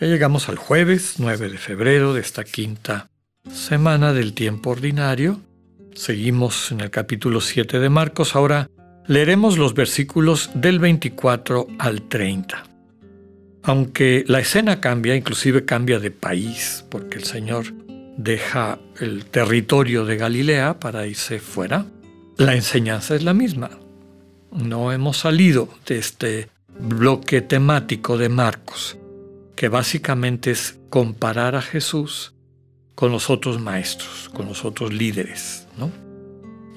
Ya llegamos al jueves 9 de febrero de esta quinta semana del tiempo ordinario. Seguimos en el capítulo 7 de Marcos. Ahora leeremos los versículos del 24 al 30. Aunque la escena cambia, inclusive cambia de país, porque el Señor deja el territorio de Galilea para irse fuera, la enseñanza es la misma. No hemos salido de este bloque temático de Marcos, que básicamente es comparar a Jesús con los otros maestros, con los otros líderes. ¿no?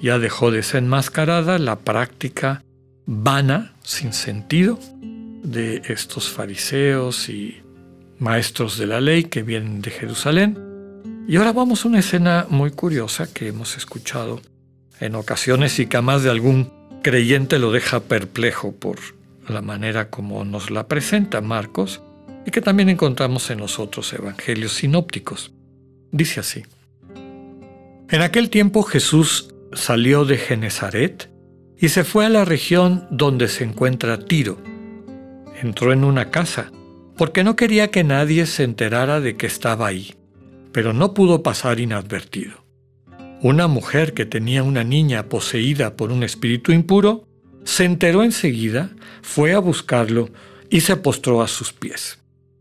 Ya dejó de ser enmascarada la práctica vana, sin sentido, de estos fariseos y maestros de la ley que vienen de Jerusalén. Y ahora vamos a una escena muy curiosa que hemos escuchado en ocasiones y que más de algún creyente lo deja perplejo por la manera como nos la presenta Marcos y que también encontramos en los otros evangelios sinópticos. Dice así. En aquel tiempo Jesús salió de Genezaret y se fue a la región donde se encuentra Tiro. Entró en una casa, porque no quería que nadie se enterara de que estaba ahí, pero no pudo pasar inadvertido. Una mujer que tenía una niña poseída por un espíritu impuro se enteró enseguida, fue a buscarlo y se postró a sus pies.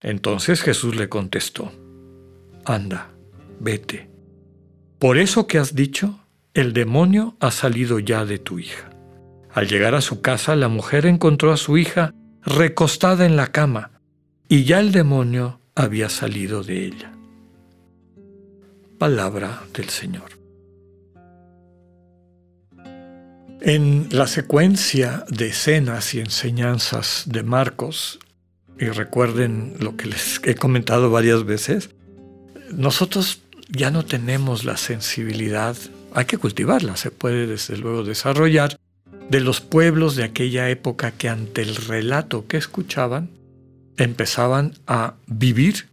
Entonces Jesús le contestó, anda, vete. Por eso que has dicho, el demonio ha salido ya de tu hija. Al llegar a su casa, la mujer encontró a su hija recostada en la cama, y ya el demonio había salido de ella. Palabra del Señor. En la secuencia de escenas y enseñanzas de Marcos, y recuerden lo que les he comentado varias veces, nosotros ya no tenemos la sensibilidad, hay que cultivarla, se puede desde luego desarrollar, de los pueblos de aquella época que ante el relato que escuchaban empezaban a vivir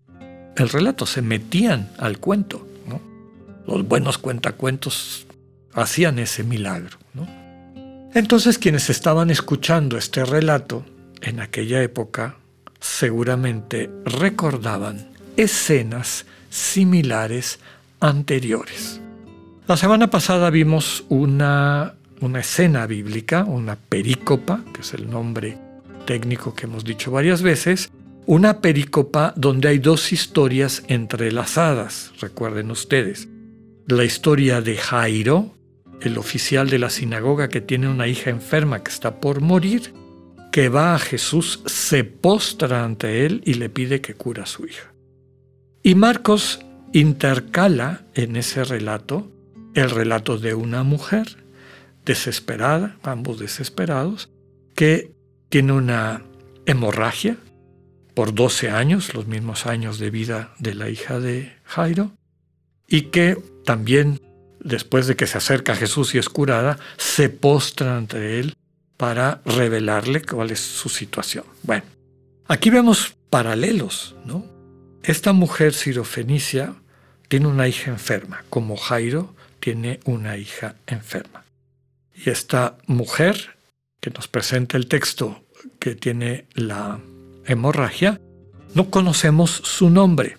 el relato, se metían al cuento. Los buenos cuentacuentos hacían ese milagro. Entonces quienes estaban escuchando este relato en aquella época seguramente recordaban escenas similares anteriores. La semana pasada vimos una, una escena bíblica, una perícopa, que es el nombre técnico que hemos dicho varias veces, una perícopa donde hay dos historias entrelazadas, recuerden ustedes. La historia de Jairo, el oficial de la sinagoga que tiene una hija enferma que está por morir, que va a Jesús, se postra ante él y le pide que cura a su hija. Y Marcos intercala en ese relato el relato de una mujer desesperada, ambos desesperados, que tiene una hemorragia por 12 años, los mismos años de vida de la hija de Jairo, y que también después de que se acerca a Jesús y es curada, se postra ante él para revelarle cuál es su situación. Bueno, aquí vemos paralelos, ¿no? Esta mujer sirofenicia tiene una hija enferma, como Jairo tiene una hija enferma. Y esta mujer que nos presenta el texto que tiene la hemorragia, no conocemos su nombre.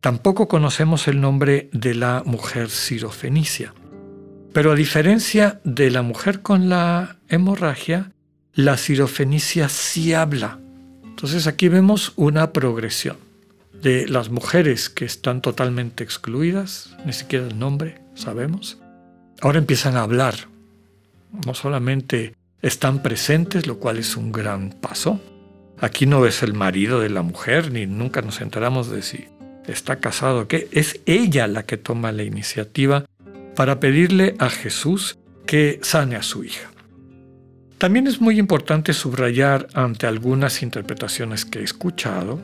Tampoco conocemos el nombre de la mujer sirofenicia. Pero a diferencia de la mujer con la hemorragia, la sirofenicia sí habla. Entonces aquí vemos una progresión. de las mujeres que están totalmente excluidas, ni siquiera el nombre sabemos, ahora empiezan a hablar. No solamente están presentes, lo cual es un gran paso. Aquí no es el marido de la mujer, ni nunca nos enteramos de si está casado o qué. Es ella la que toma la iniciativa para pedirle a Jesús que sane a su hija. También es muy importante subrayar ante algunas interpretaciones que he escuchado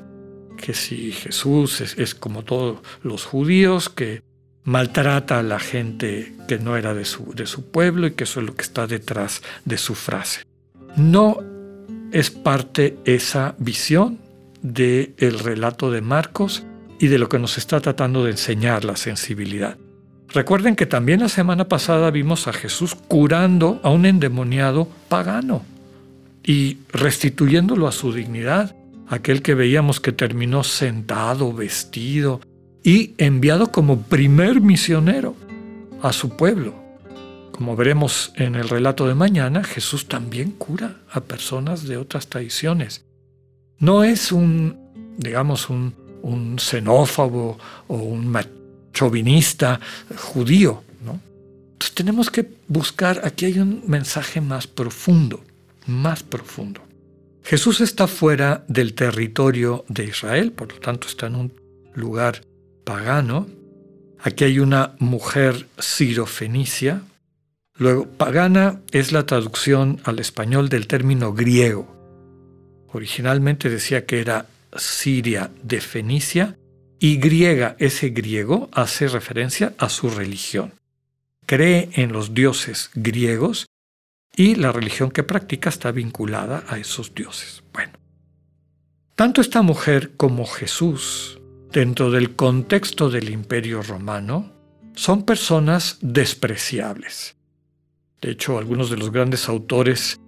que si Jesús es, como todos los judíos, que maltrata a la gente que no era de su, de pueblo y que eso es lo que está detrás de su frase. No es parte esa visión del el relato de Marcos y de lo que nos está tratando de enseñar la sensibilidad. Recuerden que también la semana pasada vimos a Jesús curando a un endemoniado pagano y restituyéndolo a su dignidad, aquel que veíamos que terminó sentado, vestido y enviado como primer misionero a su pueblo. Como veremos en el relato de mañana, Jesús también cura a personas de otras tradiciones. No es un, digamos, un, xenófobo o un chauvinista judío. ¿no? Entonces tenemos que buscar, aquí hay un mensaje más profundo, más profundo. Jesús está fuera del territorio de Israel, por lo tanto está en un lugar pagano. Aquí hay una mujer sirofenicia. Luego, pagana es la traducción al español del término griego. Originalmente decía que era Siria de Fenicia y griega, ese griego, hace referencia a su religión. Cree en los dioses griegos y la religión que practica está vinculada a esos dioses. Bueno, tanto esta mujer como Jesús, dentro del contexto del imperio romano, son personas despreciables. De hecho, algunos de los grandes autores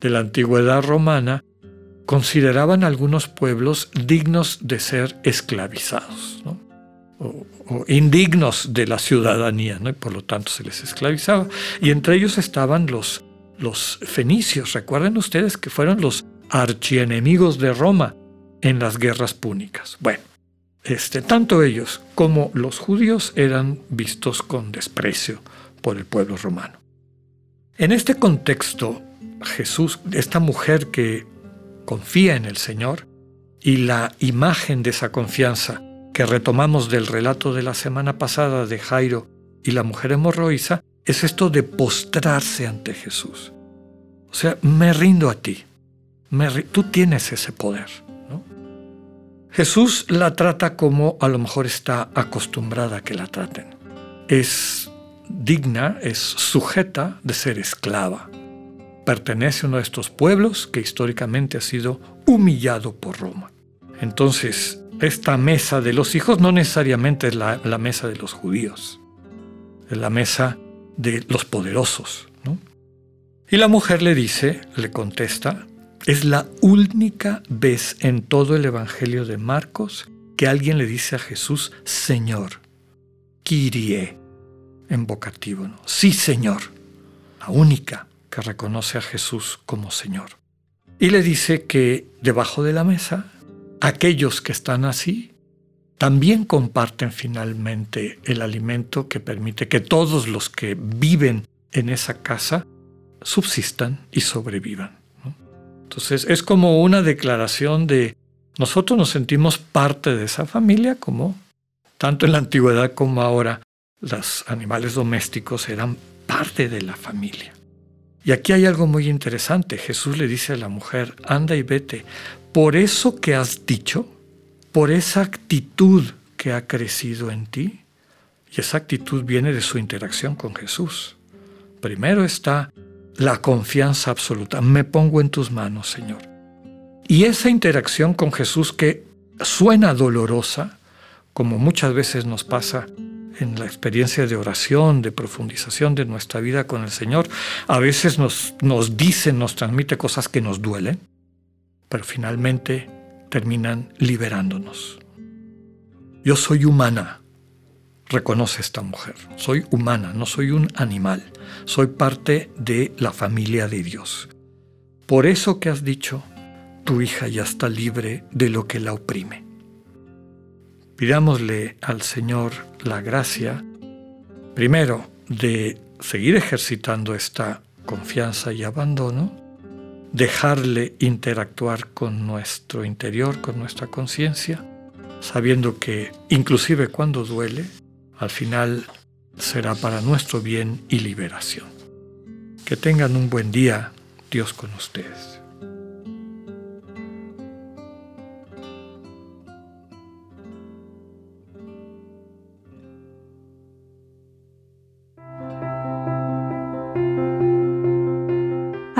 de la antigüedad romana consideraban algunos pueblos dignos de ser esclavizados, o, indignos de la ciudadanía, y por lo tanto se les esclavizaba. Y entre ellos estaban los, los fenicios. Recuerden ustedes que fueron los archienemigos de Roma en las guerras púnicas. Bueno, este, tanto ellos como los judíos eran vistos con desprecio por el pueblo romano. En este contexto, Jesús, esta mujer que confía en el Señor y la imagen de esa confianza que retomamos del relato de la semana pasada de Jairo y la mujer hemorroísa es esto de postrarse ante Jesús. O sea, me rindo a ti. tú tienes ese poder. Jesús la trata como a lo mejor está acostumbrada a que la traten. Es digna, es sujeta de ser esclava pertenece a uno de estos pueblos que históricamente ha sido humillado por Roma. Entonces, esta mesa de los hijos no necesariamente es la, mesa de los judíos, es la mesa de los poderosos. Y la mujer le dice, le contesta, es la única vez en todo el Evangelio de Marcos que alguien le dice a Jesús, Señor, Kyrie, en vocativo, ¿no? Sí, Señor, la única que reconoce a Jesús como Señor. Y le dice que debajo de la mesa, aquellos que están así también comparten finalmente el alimento que permite que todos los que viven en esa casa subsistan y sobrevivan. Entonces es como una declaración de nosotros nos sentimos parte de esa familia como tanto en la antigüedad como ahora los animales domésticos eran parte de la familia. Y aquí hay algo muy interesante. Jesús le dice a la mujer, anda y vete. Por eso que has dicho, por esa actitud que ha crecido en ti, y esa actitud viene de su interacción con Jesús. Primero está la confianza absoluta. Me pongo en tus manos, Señor. Y esa interacción con Jesús que suena dolorosa, como muchas veces nos pasa en la experiencia de oración, de profundización de nuestra vida con el Señor, a veces nos, nos dice, nos transmite cosas que nos duelen, pero finalmente terminan liberándonos. Yo soy humana, reconoce esta mujer. Soy humana, no soy un animal. Soy parte de la familia de Dios. Por eso que has dicho, tu hija ya está libre de lo que la oprime. Pidámosle al Señor la gracia, primero, de seguir ejercitando esta confianza y abandono, dejarle interactuar con nuestro interior, con nuestra conciencia, sabiendo que inclusive cuando duele, al final será para nuestro bien y liberación. Que tengan un buen día, Dios con ustedes.